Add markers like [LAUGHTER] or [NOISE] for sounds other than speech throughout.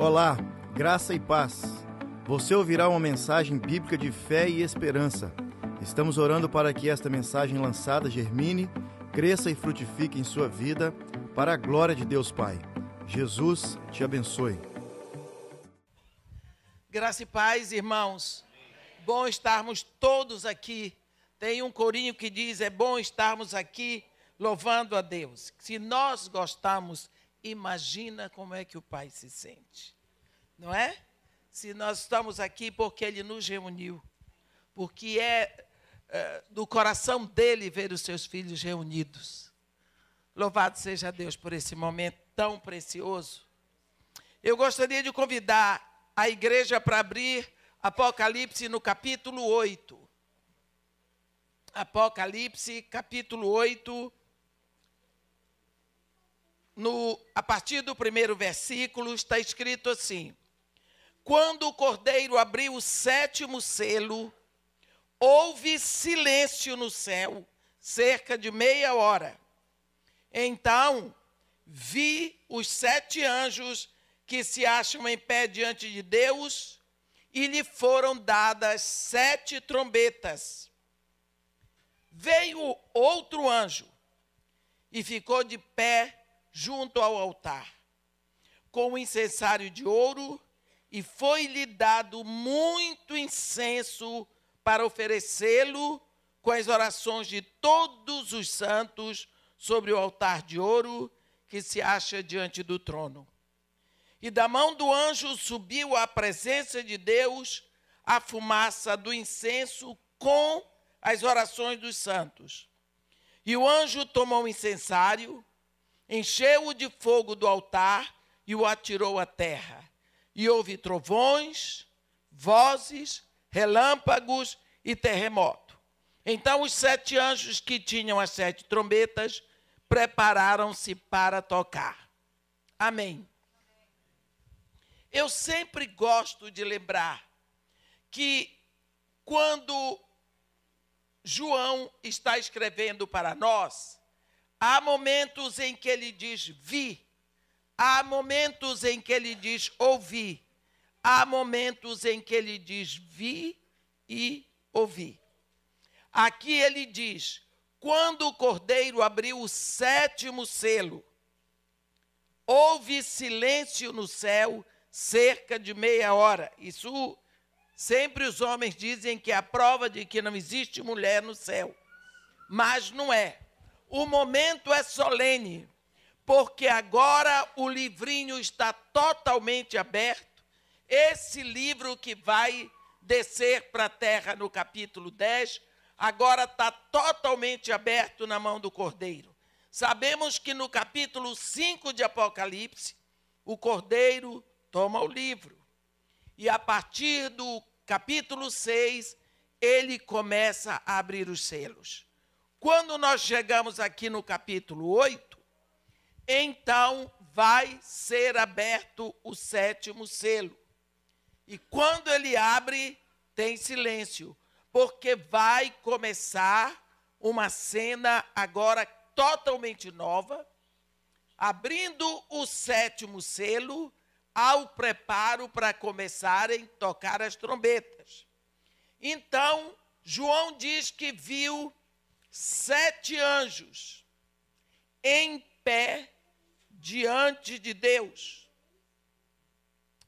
Olá, graça e paz. Você ouvirá uma mensagem bíblica de fé e esperança. Estamos orando para que esta mensagem lançada germine, cresça e frutifique em sua vida, para a glória de Deus Pai. Jesus te abençoe. Graça e paz, irmãos. Bom estarmos todos aqui. Tem um corinho que diz: é bom estarmos aqui louvando a Deus. Se nós gostamos, imagina como é que o Pai se sente. Não é? Se nós estamos aqui porque Ele nos reuniu, porque é, é do coração dele ver os seus filhos reunidos. Louvado seja Deus por esse momento tão precioso. Eu gostaria de convidar a igreja para abrir Apocalipse no capítulo 8. Apocalipse, capítulo 8, no, a partir do primeiro versículo, está escrito assim: Quando o cordeiro abriu o sétimo selo, houve silêncio no céu, cerca de meia hora. Então vi os sete anjos que se acham em pé diante de Deus, e lhe foram dadas sete trombetas. Veio outro anjo e ficou de pé junto ao altar, com o incensário de ouro, e foi-lhe dado muito incenso para oferecê-lo com as orações de todos os santos sobre o altar de ouro que se acha diante do trono. E da mão do anjo subiu à presença de Deus a fumaça do incenso com as orações dos santos. E o anjo tomou o incensário encheu-o de fogo do altar e o atirou à terra. E houve trovões, vozes, relâmpagos e terremoto. Então os sete anjos que tinham as sete trombetas prepararam-se para tocar. Amém. Eu sempre gosto de lembrar que quando João está escrevendo para nós, Há momentos em que ele diz vi, há momentos em que ele diz ouvi, há momentos em que ele diz vi e ouvi. Aqui ele diz: quando o cordeiro abriu o sétimo selo, houve silêncio no céu cerca de meia hora. Isso sempre os homens dizem que é a prova de que não existe mulher no céu. Mas não é. O momento é solene, porque agora o livrinho está totalmente aberto. Esse livro que vai descer para a terra no capítulo 10, agora está totalmente aberto na mão do Cordeiro. Sabemos que no capítulo 5 de Apocalipse, o Cordeiro toma o livro. E a partir do capítulo 6, ele começa a abrir os selos. Quando nós chegamos aqui no capítulo 8, então vai ser aberto o sétimo selo. E quando ele abre, tem silêncio, porque vai começar uma cena agora totalmente nova, abrindo o sétimo selo, ao preparo para começarem a tocar as trombetas. Então, João diz que viu sete anjos em pé diante de Deus.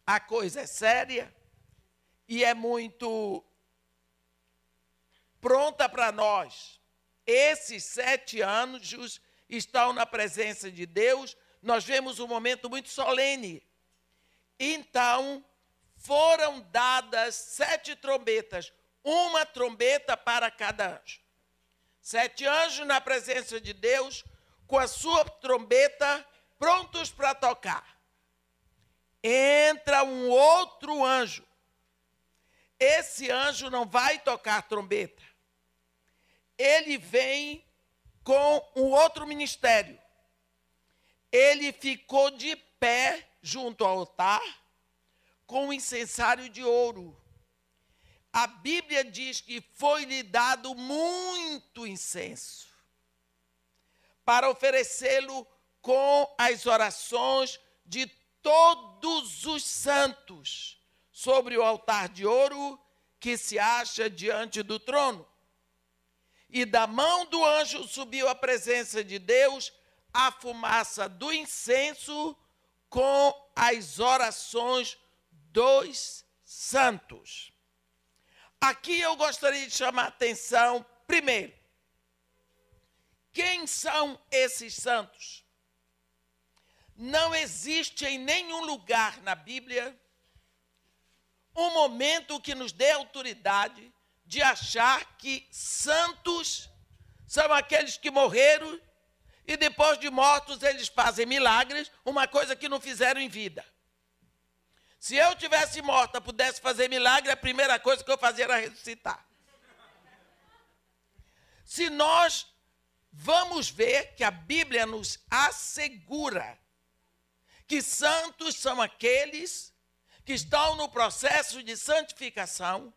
A coisa é séria e é muito pronta para nós. Esses sete anjos estão na presença de Deus. Nós vemos um momento muito solene. Então, foram dadas sete trombetas, uma trombeta para cada anjo. Sete anjos na presença de Deus, com a sua trombeta, prontos para tocar. Entra um outro anjo. Esse anjo não vai tocar trombeta. Ele vem com um outro ministério. Ele ficou de pé junto ao altar com um incensário de ouro a Bíblia diz que foi-lhe dado muito incenso para oferecê-lo com as orações de todos os santos sobre o altar de ouro que se acha diante do trono. E da mão do anjo subiu à presença de Deus a fumaça do incenso com as orações dos santos. Aqui eu gostaria de chamar a atenção, primeiro, quem são esses santos? Não existe em nenhum lugar na Bíblia um momento que nos dê autoridade de achar que santos são aqueles que morreram e depois de mortos eles fazem milagres, uma coisa que não fizeram em vida. Se eu tivesse morta, pudesse fazer milagre, a primeira coisa que eu fazia era ressuscitar. Se nós vamos ver que a Bíblia nos assegura que santos são aqueles que estão no processo de santificação,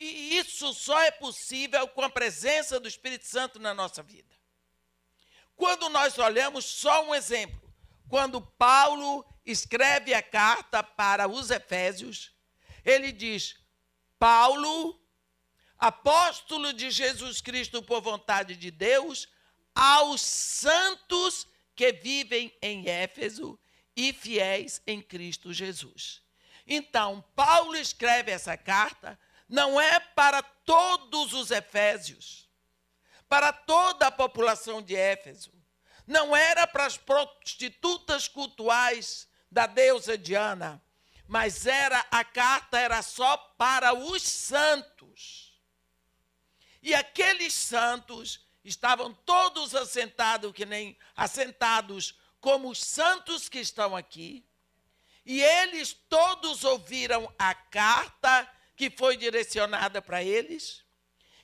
e isso só é possível com a presença do Espírito Santo na nossa vida. Quando nós olhamos só um exemplo, quando Paulo escreve a carta para os Efésios, ele diz: Paulo, apóstolo de Jesus Cristo por vontade de Deus, aos santos que vivem em Éfeso e fiéis em Cristo Jesus. Então, Paulo escreve essa carta não é para todos os efésios, para toda a população de Éfeso. Não era para as prostitutas cultuais da deusa Diana, mas era a carta era só para os santos. E aqueles santos estavam todos assentados que nem assentados como os santos que estão aqui. E eles todos ouviram a carta que foi direcionada para eles.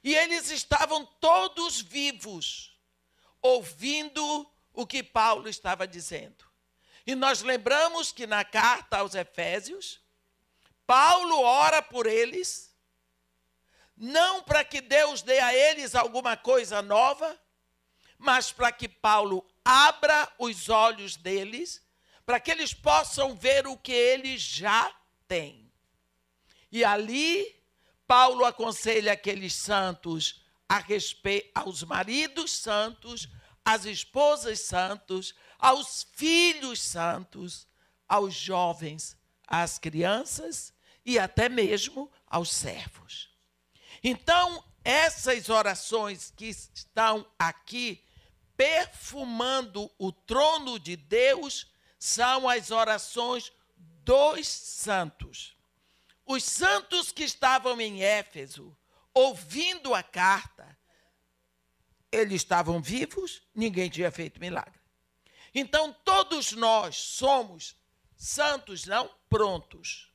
E eles estavam todos vivos, ouvindo o que Paulo estava dizendo. E nós lembramos que na carta aos Efésios, Paulo ora por eles, não para que Deus dê a eles alguma coisa nova, mas para que Paulo abra os olhos deles, para que eles possam ver o que eles já têm. E ali, Paulo aconselha aqueles santos a respeito aos maridos santos, às esposas santos, aos filhos santos, aos jovens, às crianças e até mesmo aos servos. Então, essas orações que estão aqui perfumando o trono de Deus são as orações dos santos. Os santos que estavam em Éfeso, ouvindo a carta, eles estavam vivos, ninguém tinha feito milagre. Então, todos nós somos santos, não prontos,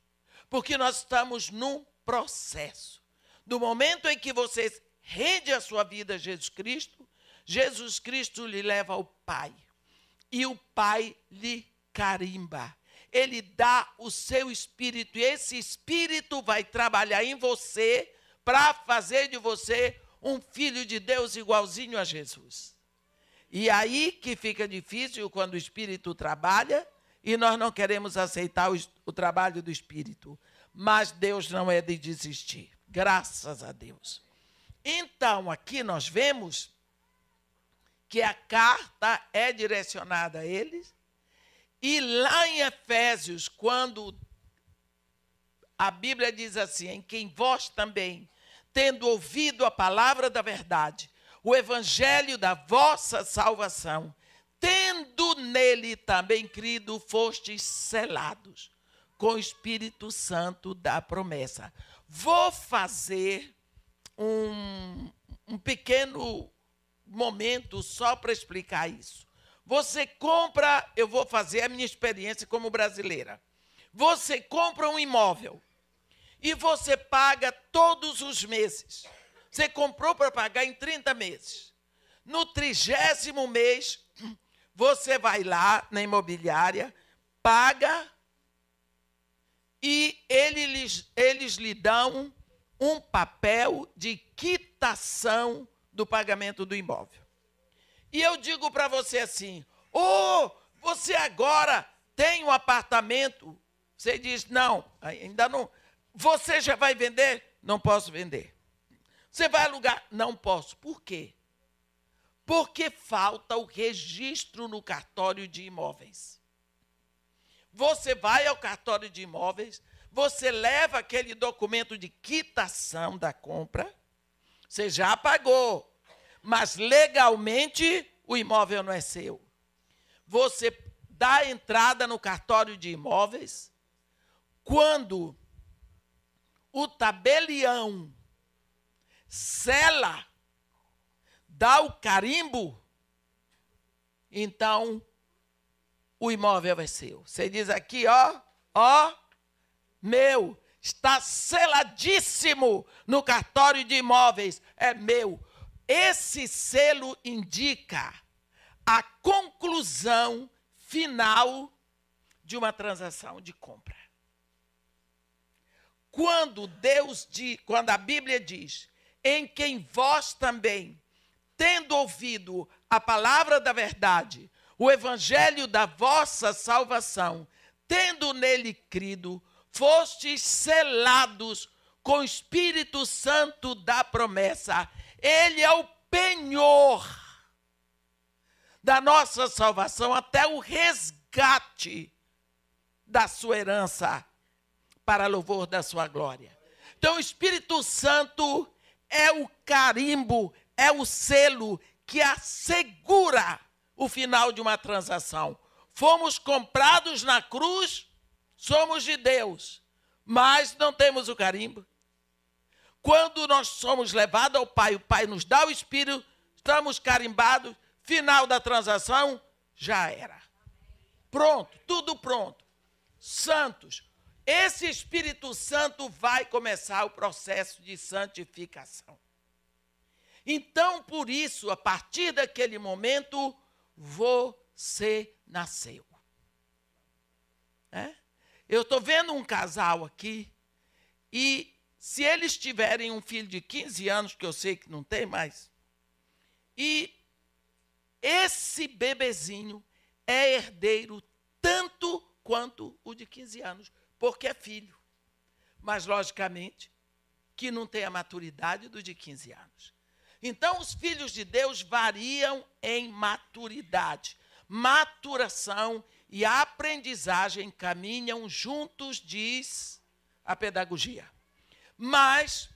porque nós estamos num processo. Do momento em que você rende a sua vida a Jesus Cristo, Jesus Cristo lhe leva ao Pai. E o Pai lhe carimba. Ele dá o seu espírito, e esse espírito vai trabalhar em você para fazer de você um filho de Deus igualzinho a Jesus. E aí que fica difícil quando o Espírito trabalha e nós não queremos aceitar o, o trabalho do Espírito. Mas Deus não é de desistir, graças a Deus. Então, aqui nós vemos que a carta é direcionada a eles, e lá em Efésios, quando a Bíblia diz assim: em quem vós também, tendo ouvido a palavra da verdade, o evangelho da vossa salvação, tendo nele também crido, fostes selados com o Espírito Santo da promessa. Vou fazer um, um pequeno momento só para explicar isso. Você compra, eu vou fazer a minha experiência como brasileira. Você compra um imóvel e você paga todos os meses você comprou para pagar em 30 meses. No trigésimo mês, você vai lá na imobiliária, paga e eles, eles lhe dão um papel de quitação do pagamento do imóvel. E eu digo para você assim: oh, você agora tem um apartamento, você diz: não, ainda não. Você já vai vender? Não posso vender. Você vai alugar? Não posso. Por quê? Porque falta o registro no cartório de imóveis. Você vai ao cartório de imóveis, você leva aquele documento de quitação da compra, você já pagou, mas legalmente o imóvel não é seu. Você dá entrada no cartório de imóveis quando o tabelião sela, dá o carimbo, então o imóvel é seu. Você diz aqui, ó, ó, meu, está seladíssimo no cartório de imóveis, é meu. Esse selo indica a conclusão final de uma transação de compra. Quando Deus diz, quando a Bíblia diz, em quem vós também, tendo ouvido a palavra da verdade, o evangelho da vossa salvação, tendo nele crido, fostes selados com o Espírito Santo da promessa. Ele é o penhor da nossa salvação até o resgate da sua herança para louvor da sua glória. Então, o Espírito Santo é o carimbo, é o selo que assegura o final de uma transação. Fomos comprados na cruz, somos de Deus, mas não temos o carimbo. Quando nós somos levados ao Pai, o Pai nos dá o Espírito, estamos carimbados, final da transação, já era. Pronto, tudo pronto. Santos, esse Espírito Santo vai começar o processo de santificação. Então, por isso, a partir daquele momento, você nasceu. É? Eu estou vendo um casal aqui, e se eles tiverem um filho de 15 anos, que eu sei que não tem mais, e esse bebezinho é herdeiro tanto quanto o de 15 anos, porque é filho. Mas, logicamente, que não tem a maturidade do de 15 anos. Então, os filhos de Deus variam em maturidade. Maturação e aprendizagem caminham juntos, diz a pedagogia. Mas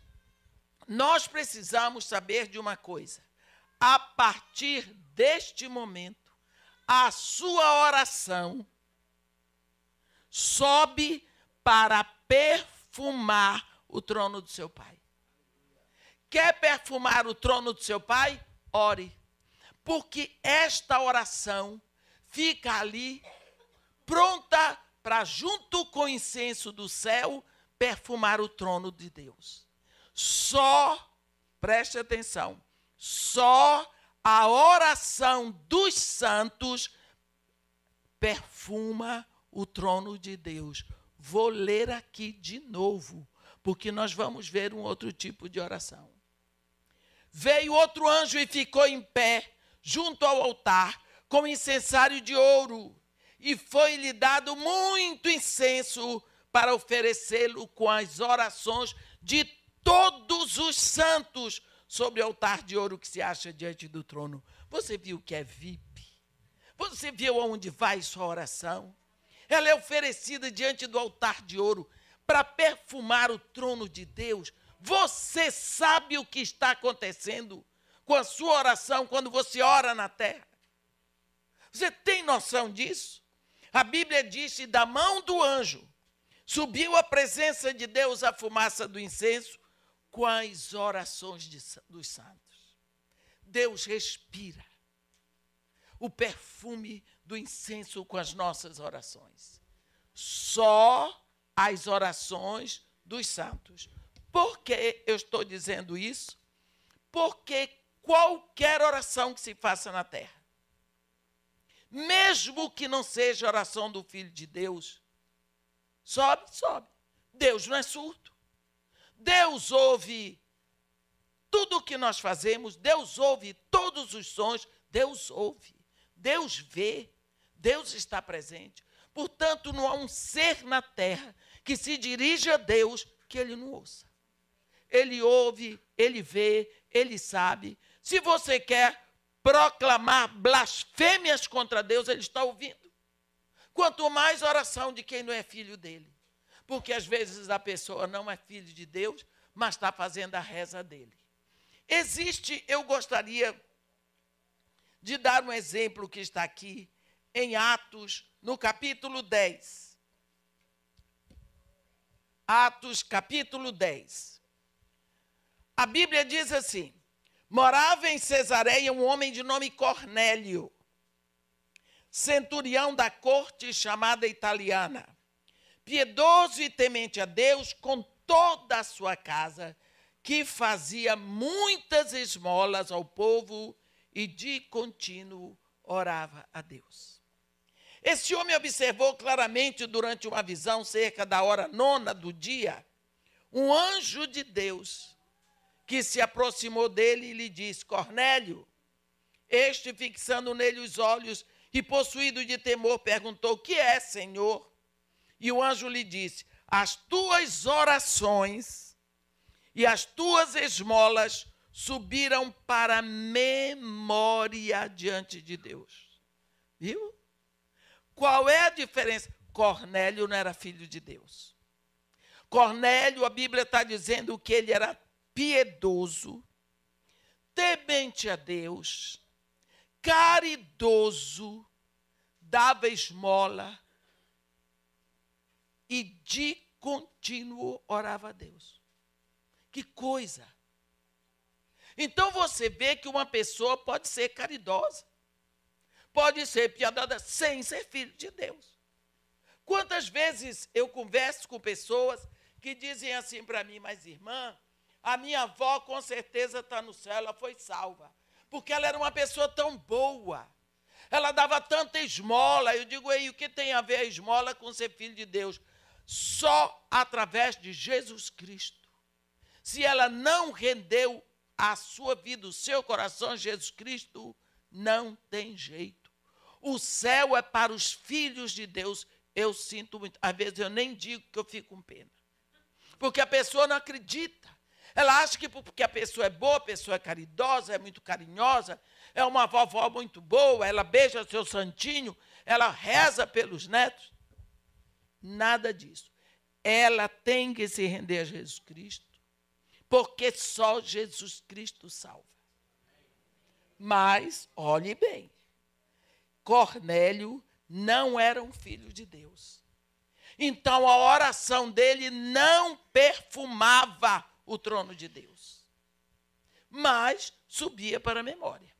nós precisamos saber de uma coisa: a partir deste momento, a sua oração sobe para perfumar o trono do seu pai. Quer perfumar o trono do seu pai? Ore. Porque esta oração fica ali pronta para, junto com o incenso do céu, perfumar o trono de Deus. Só, preste atenção, só a oração dos santos perfuma o trono de Deus. Vou ler aqui de novo, porque nós vamos ver um outro tipo de oração. Veio outro anjo e ficou em pé, junto ao altar, com incensário de ouro, e foi-lhe dado muito incenso para oferecê-lo com as orações de todos os santos sobre o altar de ouro que se acha diante do trono. Você viu que é VIP? Você viu aonde vai sua oração? Ela é oferecida diante do altar de ouro para perfumar o trono de Deus. Você sabe o que está acontecendo com a sua oração quando você ora na terra? Você tem noção disso? A Bíblia diz que da mão do anjo subiu a presença de Deus a fumaça do incenso com as orações de, dos santos. Deus respira o perfume do incenso com as nossas orações. Só as orações dos santos. Por que eu estou dizendo isso? Porque qualquer oração que se faça na terra, mesmo que não seja oração do Filho de Deus, sobe, sobe. Deus não é surdo. Deus ouve tudo o que nós fazemos, Deus ouve todos os sons, Deus ouve. Deus vê, Deus está presente. Portanto, não há um ser na terra que se dirige a Deus que ele não ouça. Ele ouve, ele vê, ele sabe. Se você quer proclamar blasfêmias contra Deus, ele está ouvindo. Quanto mais oração de quem não é filho dele. Porque às vezes a pessoa não é filho de Deus, mas está fazendo a reza dele. Existe, eu gostaria de dar um exemplo que está aqui em Atos, no capítulo 10. Atos, capítulo 10. A Bíblia diz assim: Morava em Cesareia um homem de nome Cornélio, centurião da corte chamada italiana, piedoso e temente a Deus com toda a sua casa, que fazia muitas esmolas ao povo e de contínuo orava a Deus. Esse homem observou claramente durante uma visão, cerca da hora nona do dia, um anjo de Deus que se aproximou dele e lhe disse: Cornélio. Este, fixando nele os olhos e possuído de temor, perguntou: O que é, Senhor? E o anjo lhe disse: As tuas orações e as tuas esmolas subiram para memória diante de Deus. Viu? Qual é a diferença? Cornélio não era filho de Deus. Cornélio, a Bíblia está dizendo que ele era piedoso, temente a Deus, caridoso, dava esmola e de contínuo orava a Deus. Que coisa! Então você vê que uma pessoa pode ser caridosa, pode ser piedosa sem ser filho de Deus. Quantas vezes eu converso com pessoas que dizem assim para mim, mas irmã, a minha avó com certeza está no céu, ela foi salva, porque ela era uma pessoa tão boa. Ela dava tanta esmola. Eu digo, ei, o que tem a ver a esmola com ser filho de Deus? Só através de Jesus Cristo. Se ela não rendeu a sua vida, o seu coração Jesus Cristo, não tem jeito. O céu é para os filhos de Deus. Eu sinto muito. Às vezes eu nem digo que eu fico com pena. Porque a pessoa não acredita. Ela acha que porque a pessoa é boa, a pessoa é caridosa, é muito carinhosa, é uma vovó muito boa, ela beija seu santinho, ela reza pelos netos. Nada disso. Ela tem que se render a Jesus Cristo porque só Jesus Cristo salva. Mas, olhe bem, Cornélio não era um filho de Deus. Então a oração dele não perfumava o trono de Deus, mas subia para a memória.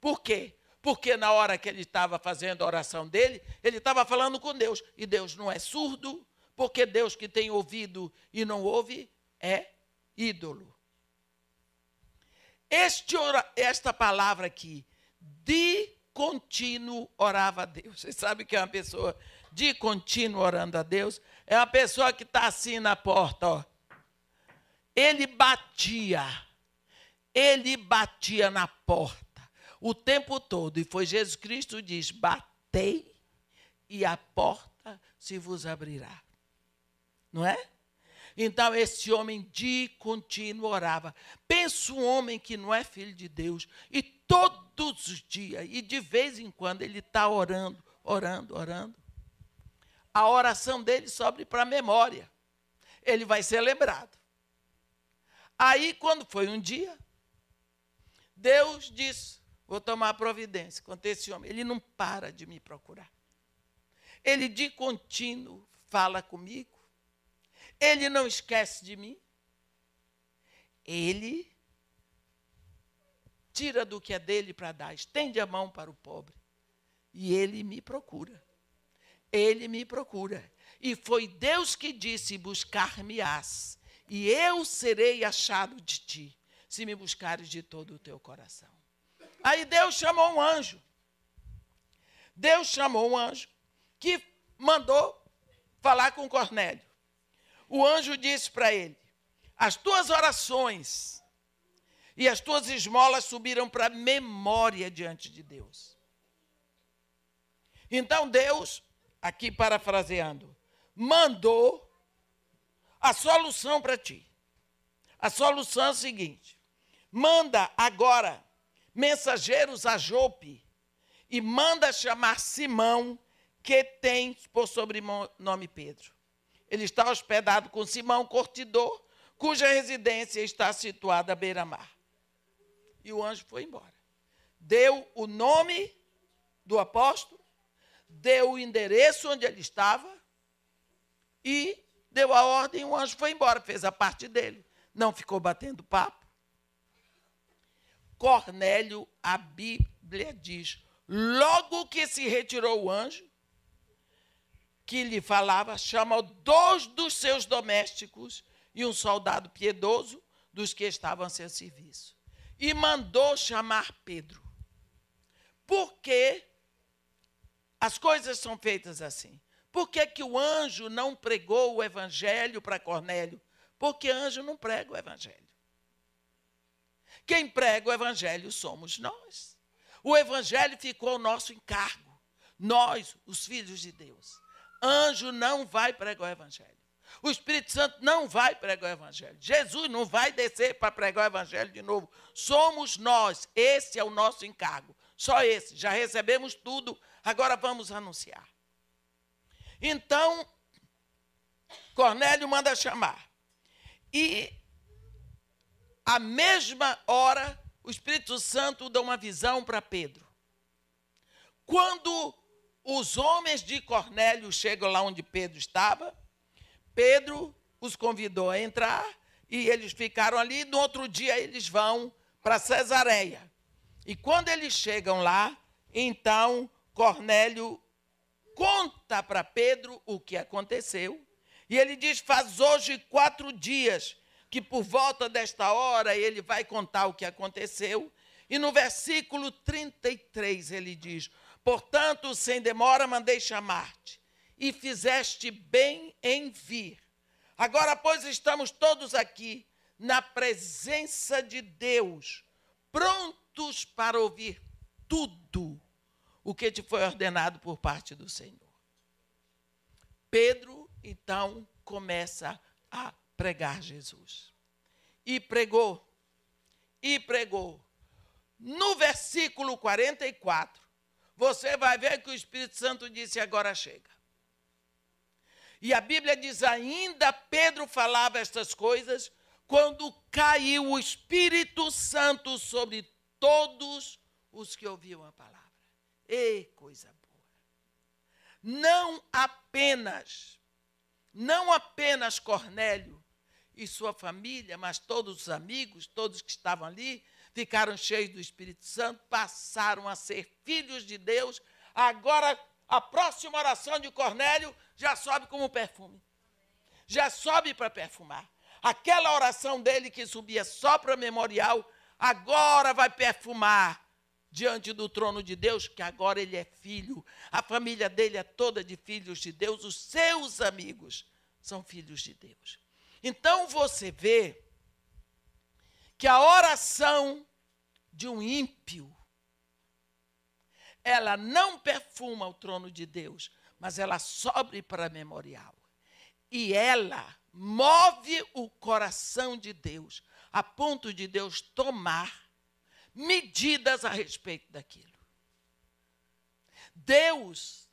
Por quê? Porque na hora que ele estava fazendo a oração dele, ele estava falando com Deus. E Deus não é surdo, porque Deus que tem ouvido e não ouve, é ídolo. Este, esta palavra aqui, de contínuo orava a Deus. Você sabe que é uma pessoa de contínuo orando a Deus? É uma pessoa que está assim na porta, ó. Ele batia, ele batia na porta o tempo todo. E foi Jesus Cristo diz: batei e a porta se vos abrirá. Não é? Então esse homem de contínuo orava. Pensa um homem que não é filho de Deus e todos os dias, e de vez em quando, ele está orando, orando, orando. A oração dele sobe para a memória. Ele vai ser lembrado. Aí, quando foi um dia, Deus disse: Vou tomar providência contra esse homem. Ele não para de me procurar. Ele de contínuo fala comigo. Ele não esquece de mim. Ele tira do que é dele para dar, estende a mão para o pobre. E ele me procura. Ele me procura. E foi Deus que disse: Buscar-me-ás, e eu serei achado de ti, se me buscares de todo o teu coração. Aí Deus chamou um anjo. Deus chamou um anjo que mandou falar com Cornélio o anjo disse para ele: As tuas orações e as tuas esmolas subiram para memória diante de Deus. Então Deus, aqui parafraseando, mandou a solução para ti. A solução é a seguinte: manda agora mensageiros a Jope e manda chamar Simão, que tem por sobrenome Pedro. Ele está hospedado com Simão Cortidor, cuja residência está situada à beira-mar. E o anjo foi embora. Deu o nome do apóstolo, deu o endereço onde ele estava e deu a ordem. O anjo foi embora, fez a parte dele. Não ficou batendo papo. Cornélio, a Bíblia diz, logo que se retirou o anjo, que lhe falava, chamou dois dos seus domésticos e um soldado piedoso dos que estavam a seu serviço. E mandou chamar Pedro. Porque as coisas são feitas assim. Por que, que o anjo não pregou o evangelho para Cornélio? Porque anjo não prega o evangelho. Quem prega o evangelho somos nós. O evangelho ficou ao nosso encargo. Nós, os filhos de Deus. Anjo não vai pregar o evangelho. O Espírito Santo não vai pregar o evangelho. Jesus não vai descer para pregar o evangelho de novo. Somos nós. Esse é o nosso encargo. Só esse. Já recebemos tudo. Agora vamos anunciar. Então, Cornélio manda chamar. E a mesma hora, o Espírito Santo dá uma visão para Pedro. Quando os homens de Cornélio chegam lá onde Pedro estava, Pedro os convidou a entrar e eles ficaram ali. No outro dia eles vão para Cesareia. E quando eles chegam lá, então Cornélio conta para Pedro o que aconteceu. E ele diz: Faz hoje quatro dias que por volta desta hora ele vai contar o que aconteceu. E no versículo 33 ele diz: Portanto, sem demora mandei chamar-te, e fizeste bem em vir. Agora, pois, estamos todos aqui na presença de Deus, prontos para ouvir tudo o que te foi ordenado por parte do Senhor. Pedro, então, começa a pregar Jesus. E pregou, e pregou. No versículo 44, você vai ver que o Espírito Santo disse: agora chega. E a Bíblia diz ainda: Pedro falava estas coisas quando caiu o Espírito Santo sobre todos os que ouviam a palavra. E coisa boa. Não apenas, não apenas Cornélio e sua família, mas todos os amigos, todos que estavam ali, ficaram cheios do Espírito Santo, passaram a ser filhos de Deus. Agora, a próxima oração de Cornélio já sobe como perfume. Já sobe para perfumar. Aquela oração dele que subia só para memorial, agora vai perfumar diante do trono de Deus, que agora ele é filho. A família dele é toda de filhos de Deus, os seus amigos são filhos de Deus. Então você vê que a oração de um ímpio ela não perfuma o trono de Deus, mas ela sobe para memorial. E ela move o coração de Deus, a ponto de Deus tomar medidas a respeito daquilo. Deus,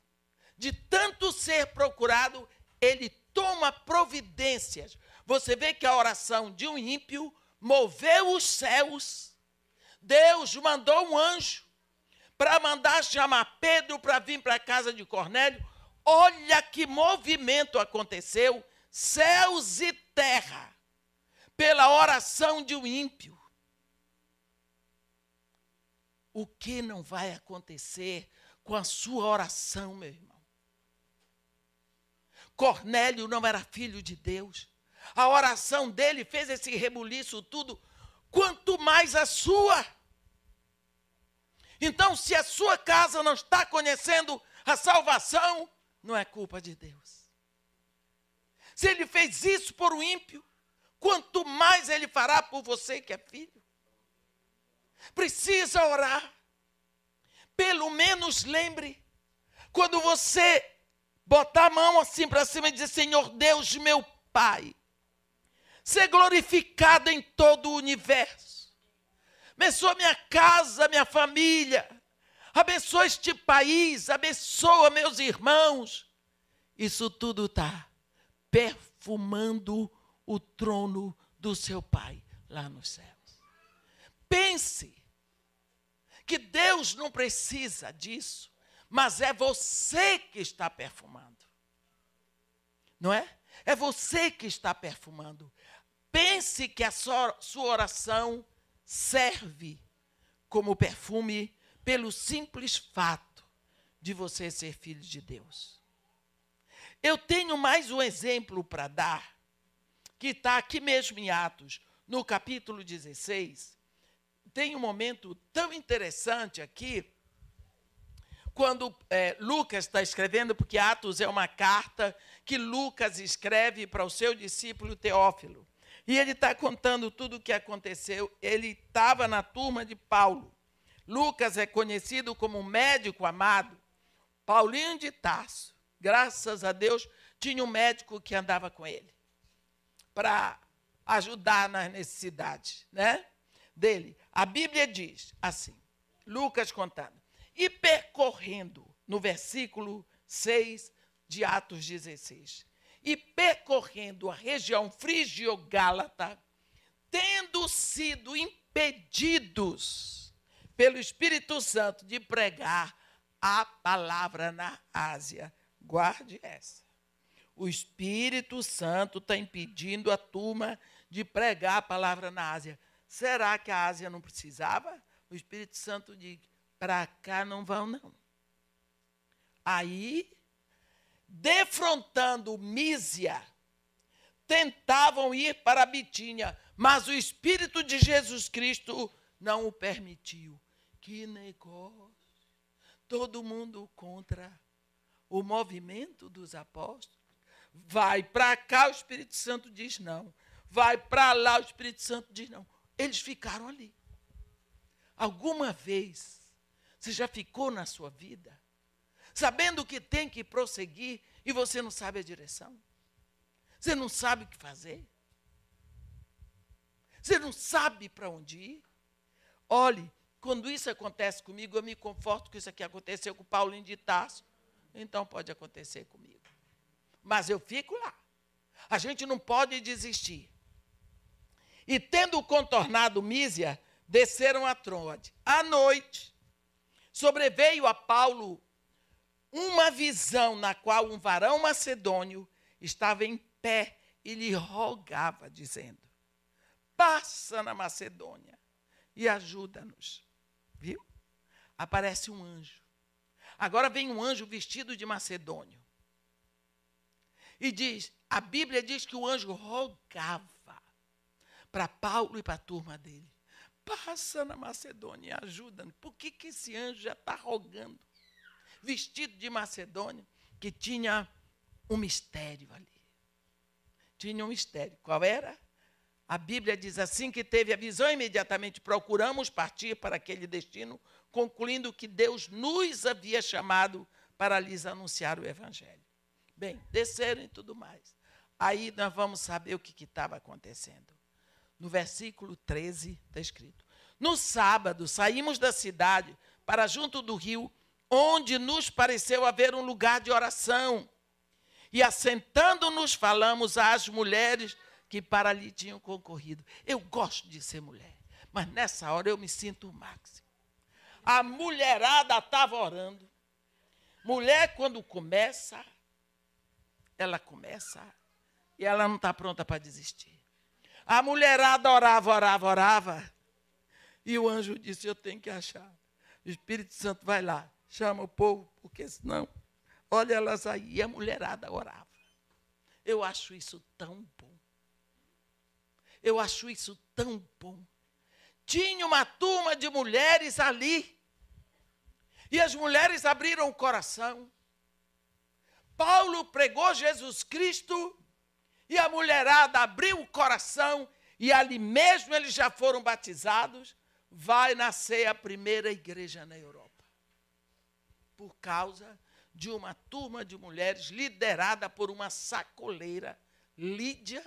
de tanto ser procurado, ele toma providências você vê que a oração de um ímpio moveu os céus. Deus mandou um anjo para mandar chamar Pedro para vir para a casa de Cornélio. Olha que movimento aconteceu, céus e terra, pela oração de um ímpio. O que não vai acontecer com a sua oração, meu irmão? Cornélio não era filho de Deus a oração dele fez esse rebuliço tudo, quanto mais a sua. Então, se a sua casa não está conhecendo a salvação, não é culpa de Deus. Se ele fez isso por um ímpio, quanto mais ele fará por você que é filho. Precisa orar. Pelo menos lembre, Quando você botar a mão assim para cima e dizer: Senhor Deus, meu Pai, ser glorificado em todo o universo. Abençoa minha casa, minha família. Abençoa este país, abençoa meus irmãos. Isso tudo está perfumando o trono do seu Pai lá nos céus. Pense que Deus não precisa disso, mas é você que está perfumando. Não é? É você que está perfumando. Pense que a sua, oração serve como perfume pelo simples fato de você ser filho de Deus. Eu tenho mais um exemplo para dar, que está aqui mesmo em Atos, no capítulo 16. Tem um momento tão interessante aqui, quando é, Lucas está escrevendo, porque Atos é uma carta que Lucas escreve para o seu discípulo Teófilo. E ele está contando tudo o que aconteceu. Ele estava na turma de Paulo. Lucas é conhecido como médico amado. Paulinho de Tarso, graças a Deus, tinha um médico que andava com ele para ajudar nas necessidades, né? Dele. A Bíblia diz assim, Lucas contando, e percorrendo no versículo 6 de Atos 16, e percorrendo a região frígio-gálata, tendo sido impedidos pelo Espírito Santo de pregar a palavra na Ásia. Guarde essa. O Espírito Santo está impedindo a turma de pregar a palavra na Ásia. Será que a Ásia não precisava? O Espírito Santo diz: para cá não vão, não. Aí defrontando Mísia, tentavam ir para Bitínia, mas o Espírito de Jesus Cristo não o permitiu. Que negócio! Todo mundo contra o movimento dos apóstolos. Vai para cá, o Espírito Santo diz não. Vai para lá, o Espírito Santo diz não. Eles ficaram ali. Alguma vez você já ficou na sua vida sabendo que tem que prosseguir e você não sabe a direção? Você não sabe o que fazer? Você não sabe para onde ir? Olhe, quando isso acontece comigo, eu me conforto que isso aqui aconteceu com Paulinho de Tarso. Então pode acontecer comigo. Mas eu fico lá. A gente não pode desistir. E tendo contornado Mísia, desceram a Troade. À noite, sobreveio a Paulo uma visão na qual um varão macedônio estava em pé e lhe rogava, dizendo: Passa na Macedônia e ajuda-nos. Viu? Aparece um anjo. Agora vem um anjo vestido de macedônio. E diz: a Bíblia diz que o anjo rogava para Paulo e para a turma dele. Passa na Macedônia e ajuda-nos. Por que, que esse anjo já está rogando? Vestido de Macedônia, que tinha um mistério ali. Tinha um mistério. Qual era? A Bíblia diz assim que teve a visão imediatamente procuramos partir para aquele destino, concluindo que Deus nos havia chamado para lhes anunciar o evangelho. Bem, desceram e tudo mais. Aí nós vamos saber o que estava acontecendo. No versículo 13 está escrito: No sábado saímos da cidade para junto do rio onde nos pareceu haver um lugar de oração. E assentando-nos, falamos às mulheres que para ali tinham concorrido. Eu gosto de ser mulher, mas nessa hora eu me sinto o máximo. A mulherada estava orando. Mulher, quando começa, ela começa e ela não está pronta para desistir. A mulherada orava, orava, orava. E o anjo disse: Eu tenho que achar. O Espírito Santo vai lá chama o povo, porque senão, olha elas aí, a mulherada orava. Eu acho isso tão bom. Eu acho isso tão bom. Tinha uma turma de mulheres ali. E as mulheres abriram o coração. Paulo pregou Jesus Cristo e a mulherada abriu o coração e ali mesmo eles já foram batizados. Vai nascer a primeira igreja na Europa por causa de uma turma de mulheres liderada por uma sacoleira, Lídia,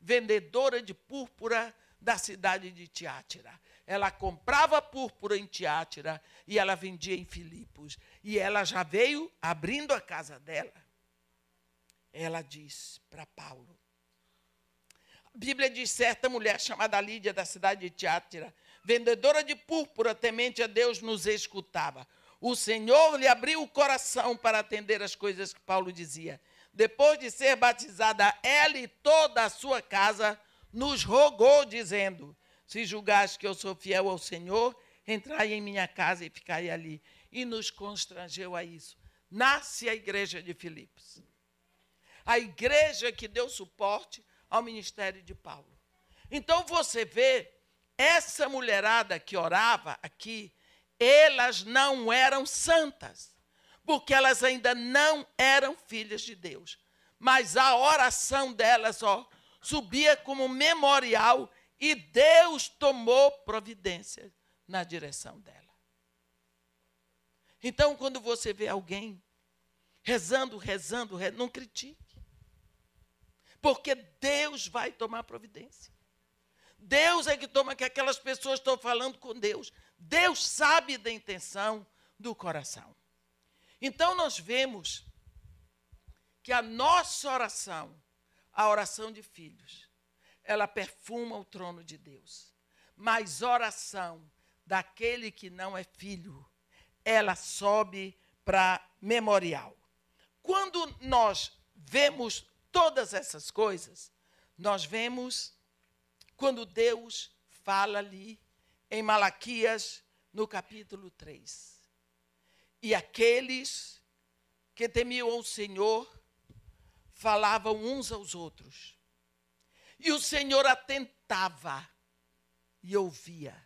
vendedora de púrpura da cidade de Tiátira. Ela comprava púrpura em Tiátira e ela vendia em Filipos. E ela já veio abrindo a casa dela. Ela diz para Paulo: a Bíblia diz: certa mulher chamada Lídia, da cidade de Tiátira, vendedora de púrpura, temente a Deus, nos escutava. O Senhor lhe abriu o coração para atender as coisas que Paulo dizia. Depois de ser batizada, ela e toda a sua casa nos rogou, dizendo: Se julgaste que eu sou fiel ao Senhor, entrai em minha casa e ficai ali. E nos constrangeu a isso. Nasce a igreja de Filipos. A igreja que deu suporte ao ministério de Paulo. Então você vê essa mulherada que orava aqui, elas não eram santas, porque elas ainda não eram filhas de Deus. Mas a oração delas, ó, subia como memorial e Deus tomou providência na direção dela. Então, quando você vê alguém rezando, rezando, rezando não critique. Porque Deus vai tomar providência. Deus é que toma que aquelas pessoas estão falando com Deus. Deus sabe da intenção do coração. Então nós vemos que a nossa oração, a oração de filhos, ela perfuma o trono de Deus. Mas oração daquele que não é filho, ela sobe para memorial. Quando nós vemos todas essas coisas, nós vemos quando Deus fala ali em Malaquias, no capítulo 3. E aqueles que temiam o Senhor falavam uns aos outros. E o Senhor atentava e ouvia.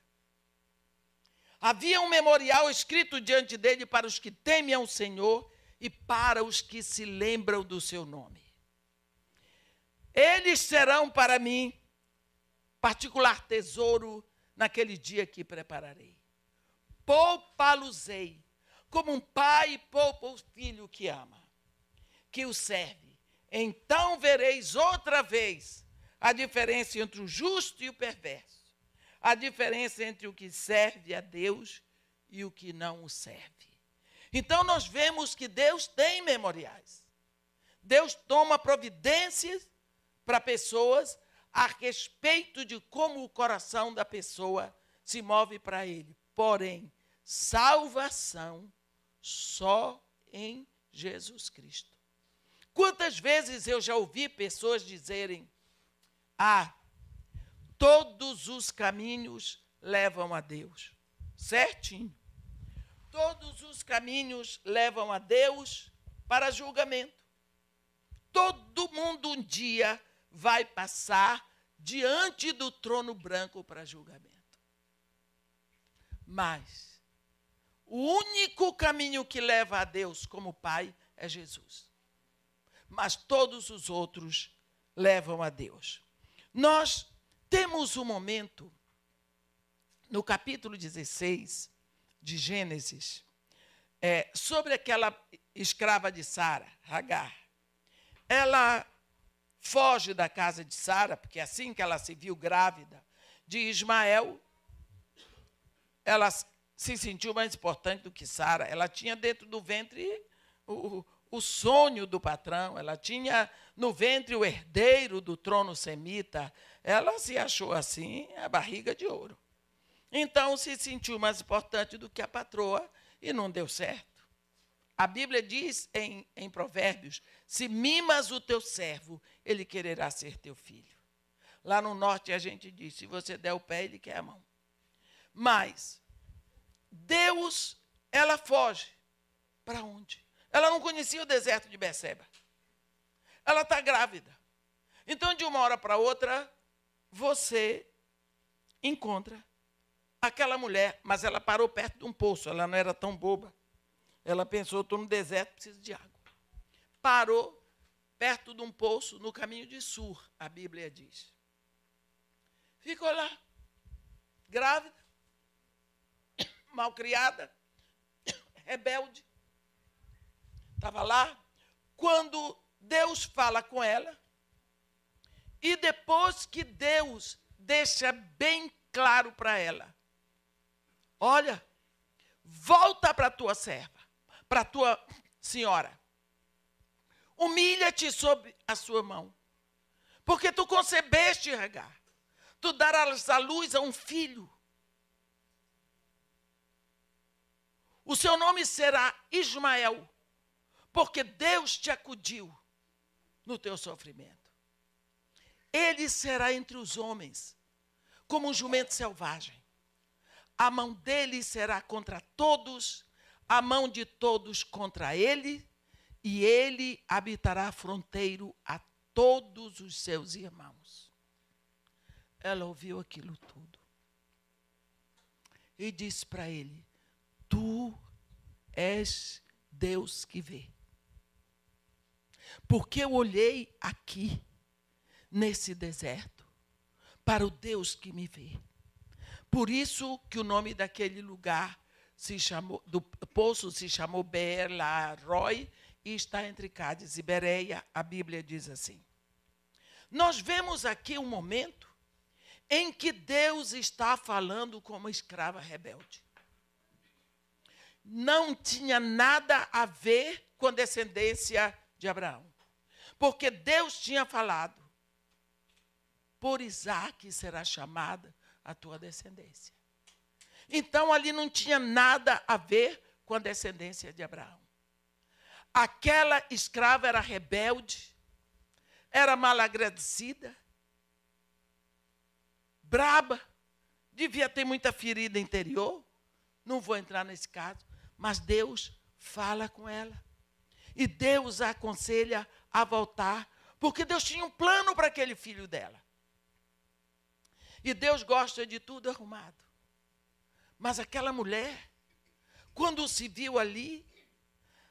Havia um memorial escrito diante dele para os que temem ao Senhor e para os que se lembram do seu nome. Eles serão para mim particular tesouro naquele dia que prepararei. Poupa-los-ei, como um pai poupa o filho que ama, que o serve. Então vereis outra vez a diferença entre o justo e o perverso, a diferença entre o que serve a Deus e o que não o serve. Então nós vemos que Deus tem memoriais. Deus toma providências para pessoas a respeito de como o coração da pessoa se move para ele. Porém, salvação só em Jesus Cristo. Quantas vezes eu já ouvi pessoas dizerem: Ah, todos os caminhos levam a Deus. Certinho. Todos os caminhos levam a Deus para julgamento. Todo mundo um dia vai passar diante do trono branco para julgamento. Mas o único caminho que leva a Deus como Pai é Jesus. Mas todos os outros levam a Deus. Nós temos um momento no capítulo 16 de Gênesis é, sobre aquela escrava de Sara, Hagar. Ela foge da casa de Sara, porque assim que ela se viu grávida de Ismael, ela se sentiu mais importante do que Sara. Ela tinha dentro do ventre o, o sonho do patrão, ela tinha no ventre o herdeiro do trono semita. Ela se achou assim, a barriga de ouro. Então se sentiu mais importante do que a patroa e não deu certo. A Bíblia diz em, em Provérbios: se mimas o teu servo, ele quererá ser teu filho. Lá no norte a gente diz: se você der o pé, ele quer a mão. Mas Deus, ela foge. Para onde? Ela não conhecia o deserto de Beceba. Ela está grávida. Então, de uma hora para outra, você encontra aquela mulher, mas ela parou perto de um poço, ela não era tão boba. Ela pensou: estou no deserto, preciso de água. Parou perto de um poço no caminho de Sur, a Bíblia diz. Ficou lá, grávida, [COUGHS] malcriada, [COUGHS] rebelde. estava lá, quando Deus fala com ela, e depois que Deus deixa bem claro para ela: olha, volta para a tua serva, para a tua senhora, humilha-te sob a sua mão, porque tu concebeste, Regar, tu darás a luz a um filho. O seu nome será Ismael, porque Deus te acudiu no teu sofrimento. Ele será entre os homens, como um jumento selvagem. A mão dele será contra todos, a mão de todos contra ele, e ele habitará fronteiro a todos os seus irmãos. Ela ouviu aquilo tudo e disse para ele: Tu és Deus que vê. Porque eu olhei aqui, nesse deserto, para o Deus que me vê. Por isso que o nome daquele lugar se chamou, do poço se chamou Beer Roy e está entre Cádiz e Bereia, a Bíblia diz assim. Nós vemos aqui um momento em que Deus está falando com uma escrava rebelde não tinha nada a ver com a descendência de Abraão. Porque Deus tinha falado: por Isaac será chamada a tua descendência. Então ali não tinha nada a ver com a descendência de Abraão. Aquela escrava era rebelde, era malagradecida, braba, devia ter muita ferida interior. Não vou entrar nesse caso. Mas Deus fala com ela. E Deus a aconselha a voltar, porque Deus tinha um plano para aquele filho dela. E Deus gosta de tudo arrumado. Mas aquela mulher, quando se viu ali,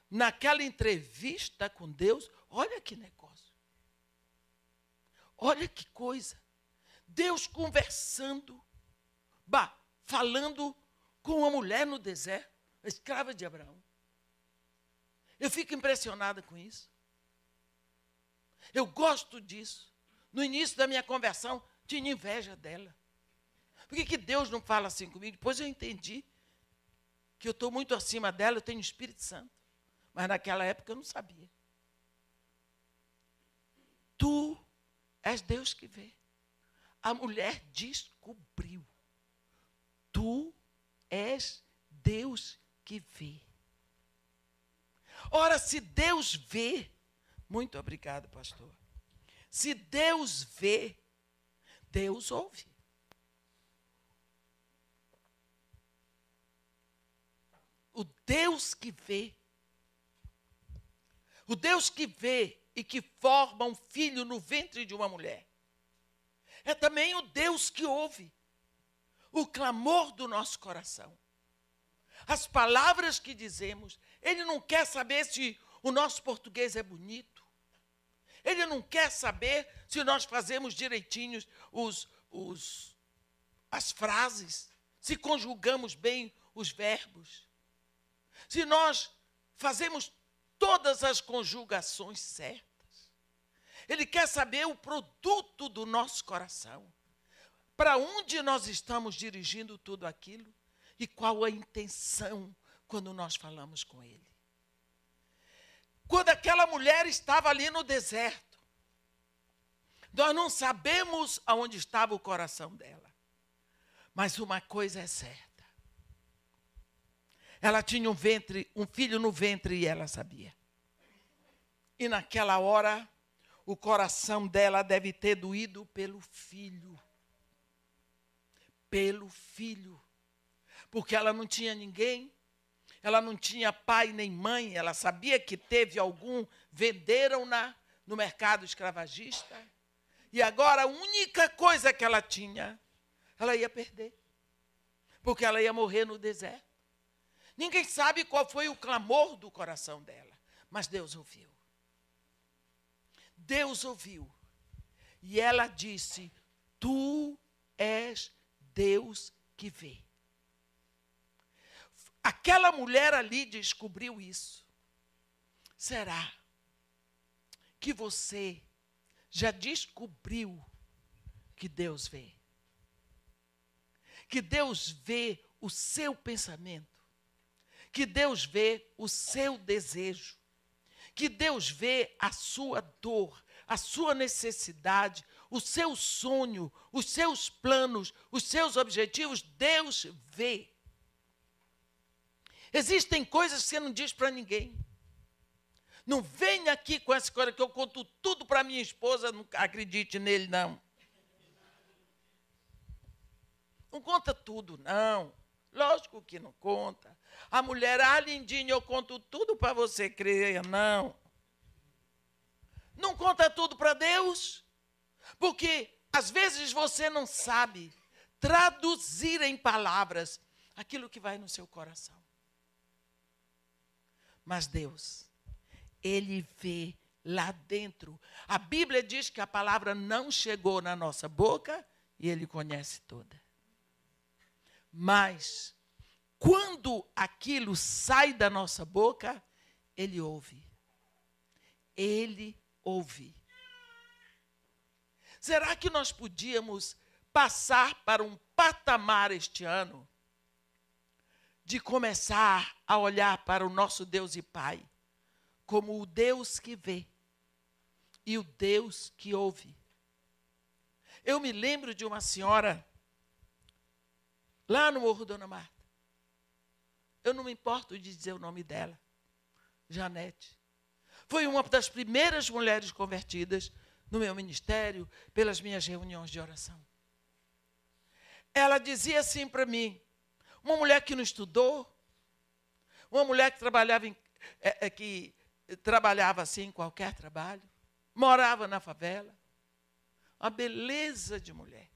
naquela entrevista com Deus, olha que negócio. Olha que coisa. Deus conversando, bah, falando com uma mulher no deserto escrava de Abraão. Eu fico impressionada com isso. Eu gosto disso. No início da minha conversão, tinha inveja dela. Por que, que Deus não fala assim comigo? Depois eu entendi que eu estou muito acima dela, eu tenho o Espírito Santo. Mas naquela época eu não sabia. Tu és Deus que vê. A mulher descobriu. Tu és Deus que vê. Ora, se Deus vê, muito obrigado, pastor. Se Deus vê, Deus ouve. O Deus que vê, o Deus que vê e que forma um filho no ventre de uma mulher, é também o Deus que ouve o clamor do nosso coração as palavras que dizemos. Ele não quer saber se o nosso português é bonito. Ele não quer saber se nós fazemos direitinhos os, os, as frases, se conjugamos bem os verbos, se nós fazemos todas as conjugações certas. Ele quer saber o produto do nosso coração. Para onde nós estamos dirigindo tudo aquilo? e qual a intenção quando nós falamos com Ele. Quando aquela mulher estava ali no deserto, nós não sabemos aonde estava o coração dela, mas uma coisa é certa. Ela tinha um ventre, um filho no ventre e ela sabia. E naquela hora, o coração dela deve ter doído pelo filho. Pelo filho porque ela não tinha ninguém, ela não tinha pai nem mãe, ela sabia que teve algum, venderam-na no mercado escravagista, e agora a única coisa que ela tinha, ela ia perder, porque ela ia morrer no deserto. Ninguém sabe qual foi o clamor do coração dela, mas Deus ouviu. Deus ouviu. E ela disse: Tu és Deus que vê. Aquela mulher ali descobriu isso. Será que você já descobriu que Deus vê? Que Deus vê o seu pensamento, que Deus vê o seu desejo, que Deus vê a sua dor, a sua necessidade, o seu sonho, os seus planos, os seus objetivos, Deus vê. Existem coisas que você não diz para ninguém. Não venha aqui com essa coisa que eu conto tudo para minha esposa, não acredite nele, não. Não conta tudo, não. Lógico que não conta. A mulher, ah, lindinha, eu conto tudo para você crer, não. Não conta tudo para Deus, porque às vezes você não sabe traduzir em palavras aquilo que vai no seu coração. Mas Deus, Ele vê lá dentro. A Bíblia diz que a palavra não chegou na nossa boca e Ele conhece toda. Mas, quando aquilo sai da nossa boca, Ele ouve. Ele ouve. Será que nós podíamos passar para um patamar este ano de começar a olhar para o nosso Deus e Pai como o Deus que vê e o Deus que ouve? Eu me lembro de uma senhora lá no Morro Dona Marta. Eu não me importo de dizer o nome dela. Janete. Foi uma das primeiras mulheres convertidas no meu ministério, pelas minhas reuniões de oração. Ela dizia assim para mim: uma mulher que não estudou, uma mulher que trabalhava, em, é, é, que trabalhava assim em qualquer trabalho, morava na favela, uma beleza de mulher.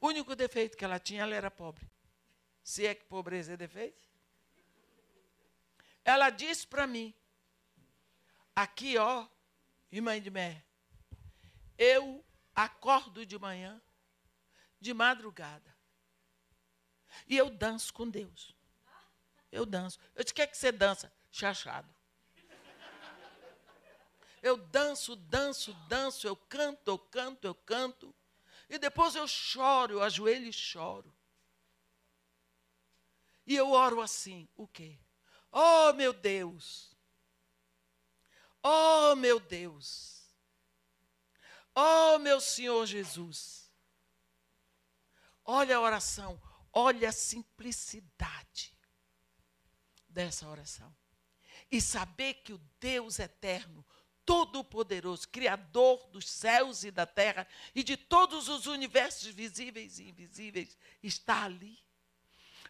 O único defeito que ela tinha, ela era pobre. Se é que pobreza é defeito. Ela disse para mim, aqui ó, irmã de Mé, eu acordo de manhã, de madrugada, e eu danço com Deus. Eu danço. Eu disse, o que é que você dança? Chachado. Eu danço, danço, danço, eu canto, eu canto, eu canto. E depois eu choro, eu ajoelho e choro. E eu oro assim, o quê? Oh, meu Deus! Oh, meu Deus! Oh, meu Senhor Jesus! Olha a oração, olha a simplicidade dessa oração. E saber que o Deus eterno, todo-poderoso, criador dos céus e da terra e de todos os universos visíveis e invisíveis, está ali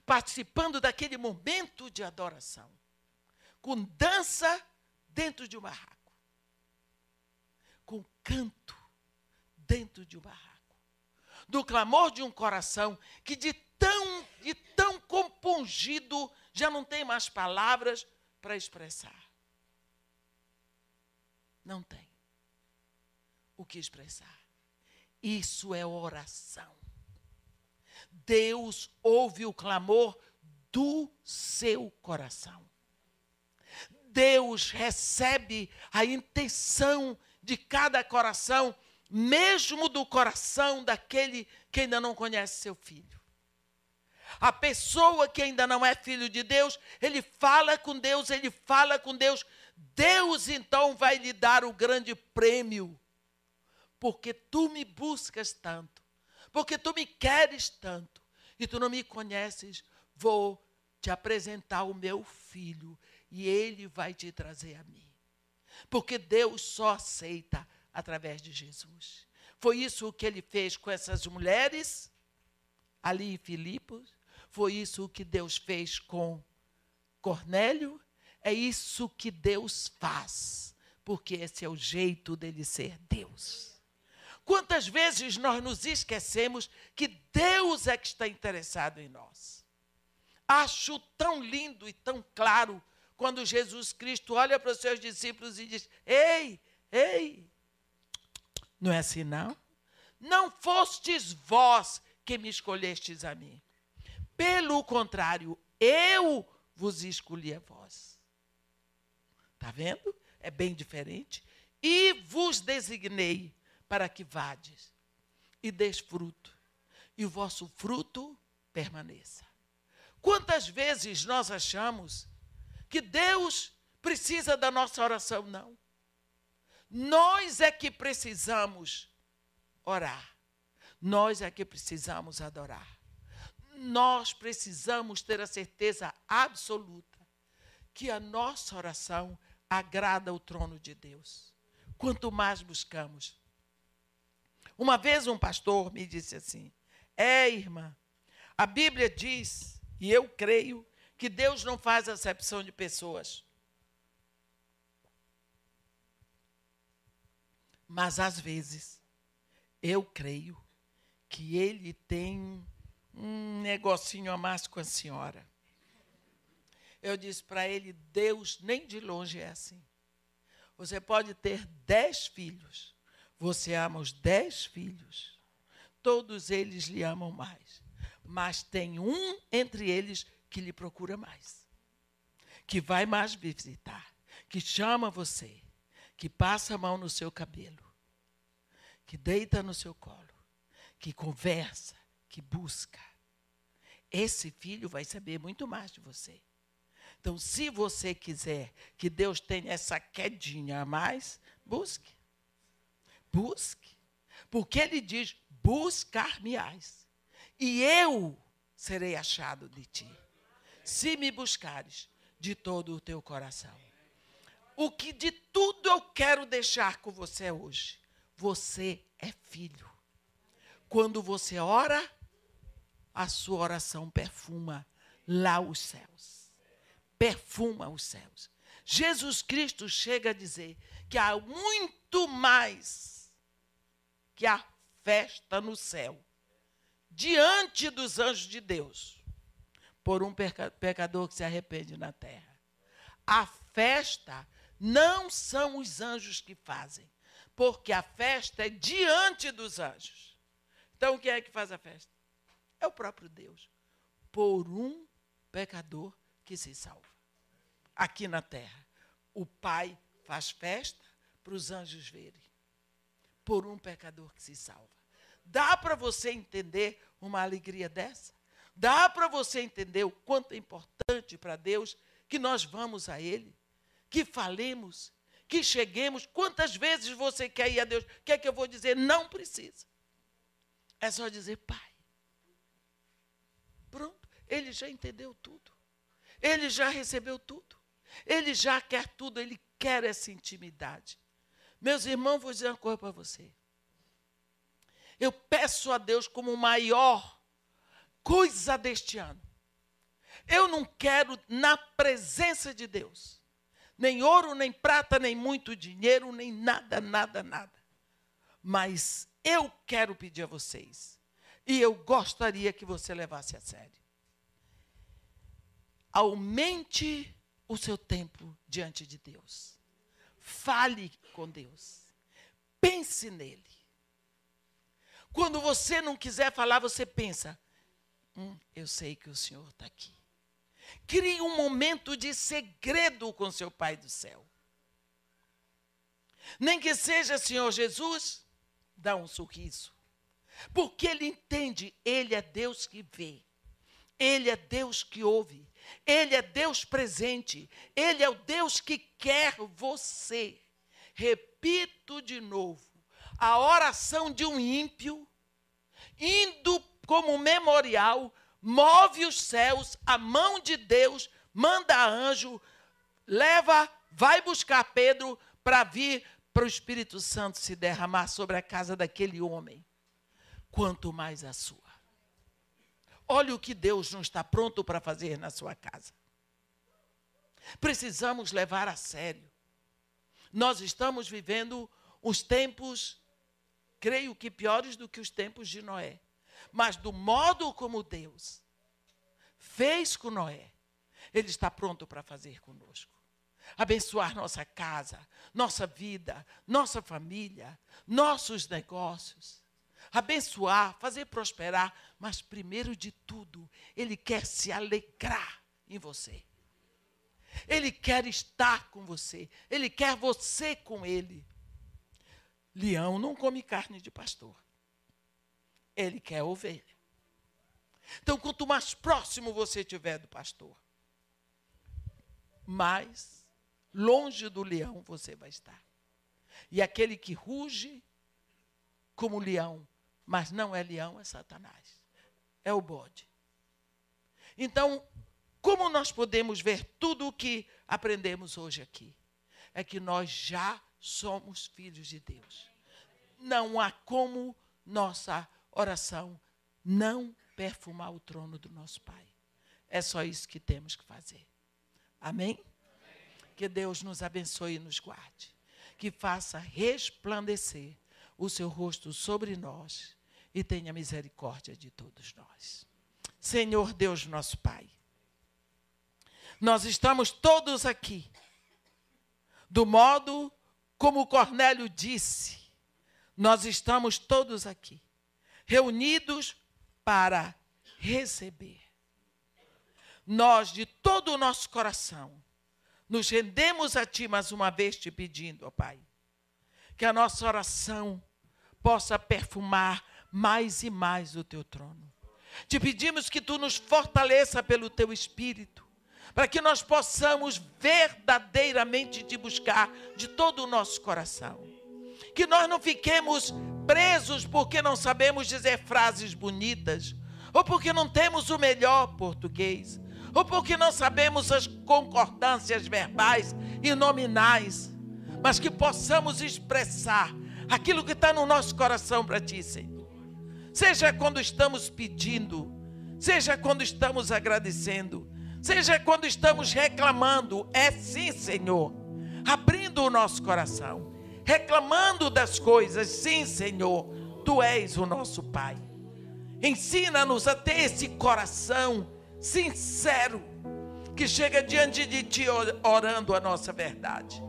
participando daquele momento de adoração, com dança dentro de um barraco, com canto dentro de um barraco, do clamor de um coração que de tão, de tão compungido já não tem mais palavras para expressar. Não tem o que expressar. Isso é oração. Deus ouve o clamor do seu coração. Deus recebe a intenção de cada coração, mesmo do coração daquele que ainda não conhece seu filho. A pessoa que ainda não é filho de Deus, ele fala com Deus, ele fala com Deus. Deus então vai lhe dar o grande prêmio, porque tu me buscas tanto porque tu me queres tanto e tu não me conheces, vou te apresentar o meu filho e ele vai te trazer a mim. Porque Deus só aceita através de Jesus. Foi isso que ele fez com essas mulheres ali em Filipos, foi isso que Deus fez com Cornélio, é isso que Deus faz, porque esse é o jeito dele ser Deus. Quantas vezes nós nos esquecemos que Deus é que está interessado em nós? Acho tão lindo e tão claro quando Jesus Cristo olha para os seus discípulos e diz: Ei, ei, não é assim não? Não fostes vós que me escolhestes a mim. Pelo contrário, eu vos escolhi a vós. Está vendo? É bem diferente. E vos designei para que vades e des fruto, e o vosso fruto permaneça. Quantas vezes nós achamos que Deus precisa da nossa oração? Não. Nós é que precisamos orar. Nós é que precisamos adorar. Nós precisamos ter a certeza absoluta que a nossa oração agrada o trono de Deus. Quanto mais buscamos. Uma vez um pastor me disse assim: É, irmã, a Bíblia diz, e eu creio, que Deus não faz acepção de pessoas. Mas às vezes, eu creio que ele tem um negocinho a mais com a senhora. Eu disse para ele: Deus nem de longe é assim. Você pode ter dez filhos, você ama os dez filhos, todos eles lhe amam mais, mas tem um entre eles que lhe procura mais, que vai mais visitar, que chama você, que passa a mão no seu cabelo, que deita no seu colo, que conversa, que busca. Esse filho vai saber muito mais de você. Então, se você quiser que Deus tenha essa quedinha a mais, busque. Busque. Porque ele diz: buscar-me-ás. E eu serei achado de ti. Se me buscares de todo o teu coração. O que de tudo eu quero deixar com você hoje. Você é filho. Quando você ora, a sua oração perfuma lá os céus perfuma os céus. Jesus Cristo chega a dizer que há muito mais que a festa no céu, diante dos anjos de Deus, por um pecador que se arrepende na terra. A festa não são os anjos que fazem, porque a festa é diante dos anjos. Então, quem é que faz a festa? É o próprio Deus, por um pecador que se salva. Aqui na terra, o Pai faz festa para os anjos verem, por um pecador que se salva. Dá para você entender uma alegria dessa? Dá para você entender o quanto é importante para Deus que nós vamos a Ele, que falemos, que cheguemos. Quantas vezes você quer ir a Deus? O que é que eu vou dizer? Não precisa. É só dizer, Pai. Pronto, ele já entendeu tudo. Ele já recebeu tudo. Ele já quer tudo, ele quer essa intimidade. Meus irmãos, vou dizer uma coisa para você. Eu peço a Deus como maior coisa deste ano. Eu não quero, na presença de Deus, nem ouro, nem prata, nem muito dinheiro, nem nada, nada, nada. Mas eu quero pedir a vocês, e eu gostaria que você levasse a sério aumente o seu tempo diante de Deus. Fale com Deus. Pense nele. Quando você não quiser falar, você pensa: hum, eu sei que o Senhor está aqui. Crie um momento de segredo com seu Pai do céu. Nem que seja Senhor Jesus, dá um sorriso. Porque ele entende, ele é Deus que vê. Ele é Deus que ouve. Ele é Deus presente. Ele é o Deus que quer você. Repito de novo: a oração de um ímpio, indo como memorial, move os céus, a mão de Deus manda anjo, leva, vai buscar Pedro para vir para o Espírito Santo se derramar sobre a casa daquele homem. Quanto mais a sua. Olha o que Deus não está pronto para fazer na sua casa. Precisamos levar a sério. Nós estamos vivendo os tempos, creio que piores do que os tempos de Noé. Mas do modo como Deus fez com Noé, Ele está pronto para fazer conosco. Abençoar nossa casa, nossa vida, nossa família, nossos negócios abençoar, fazer prosperar, mas primeiro de tudo, Ele quer se alegrar em você. Ele quer estar com você. Ele quer você com ele. Leão não come carne de pastor. Ele quer ovelha. Então, quanto mais próximo você estiver do pastor, mais longe do leão você vai estar. E aquele que ruge como leão, mas não é leão, é Satanás. É o bode. Então, como nós podemos ver tudo o que aprendemos hoje aqui? É que nós já somos filhos de Deus. Não há como nossa oração não perfumar o trono do nosso Pai. É só isso que temos que fazer. Amém? Que Deus nos abençoe e nos guarde. Que faça resplandecer o seu rosto sobre nós e tenha misericórdia de todos nós. Senhor Deus, nosso Pai, nós estamos todos aqui, do modo como Cornélio disse, nós estamos todos aqui, reunidos para receber. Nós, de todo o nosso coração, nos rendemos a Ti mais uma vez te pedindo, ó Pai, que a nossa oração possa perfumar mais e mais o Teu trono. Te pedimos que Tu nos fortaleça pelo Teu Espírito, para que nós possamos verdadeiramente te buscar de todo o nosso coração. Que nós não fiquemos presos porque não sabemos dizer frases bonitas, ou porque não temos o melhor português, ou porque não sabemos as concordâncias verbais e nominais, mas que possamos expressar aquilo que está no nosso coração para Ti, Senhor. Seja quando estamos pedindo, seja quando estamos agradecendo, seja quando estamos reclamando, é sim, Senhor, abrindo o nosso coração, reclamando das coisas, sim, Senhor, Tu és o nosso Pai. Ensina-nos a ter esse coração sincero, que chega diante de Ti orando a nossa verdade.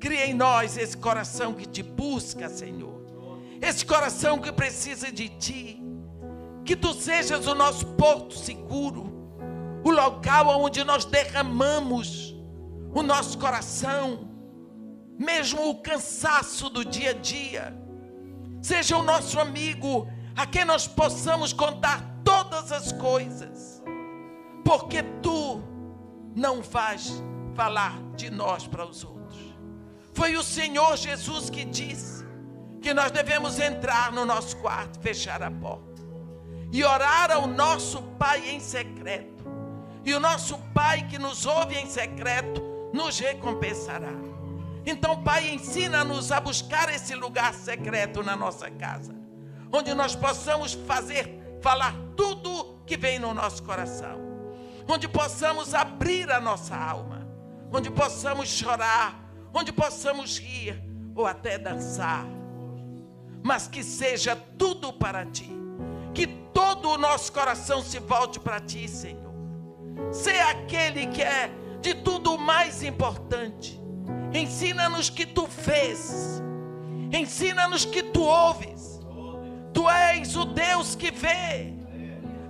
Cria em nós esse coração que te busca, Senhor. Esse coração que precisa de Ti. Que Tu sejas o nosso porto seguro, o local onde nós derramamos o nosso coração, mesmo o cansaço do dia a dia. Seja o nosso amigo a quem nós possamos contar todas as coisas, porque tu não vais falar de nós para os outros. Foi o Senhor Jesus que disse que nós devemos entrar no nosso quarto, fechar a porta e orar ao nosso Pai em secreto. E o nosso Pai que nos ouve em secreto nos recompensará. Então, Pai, ensina-nos a buscar esse lugar secreto na nossa casa onde nós possamos fazer, falar tudo que vem no nosso coração, onde possamos abrir a nossa alma, onde possamos chorar, onde possamos rir ou até dançar, mas que seja tudo para Ti, que todo o nosso coração se volte para Ti, Senhor. Ser aquele que é de tudo mais importante. Ensina-nos que Tu fez, ensina-nos que Tu ouves Tu és o Deus que vê.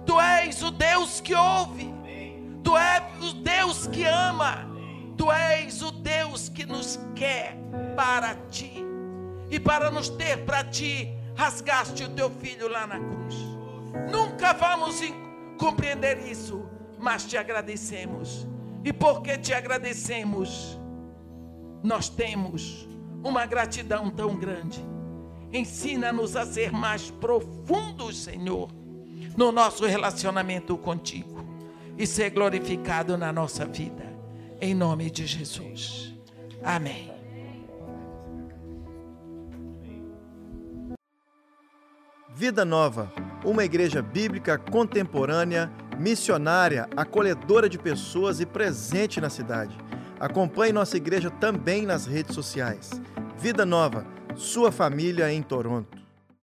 Tu és o Deus que ouve. Tu és o Deus que ama. Tu és o Deus que nos quer para ti. E para nos ter para ti, rasgaste o teu filho lá na cruz. Nunca vamos compreender isso, mas te agradecemos. E porque te agradecemos, nós temos uma gratidão tão grande Ensina-nos a ser mais profundos, Senhor, no nosso relacionamento contigo e ser glorificado na nossa vida. Em nome de Jesus. Amém. Vida Nova, uma igreja bíblica contemporânea, missionária, acolhedora de pessoas e presente na cidade. Acompanhe nossa igreja também nas redes sociais. Vida Nova sua família em Toronto.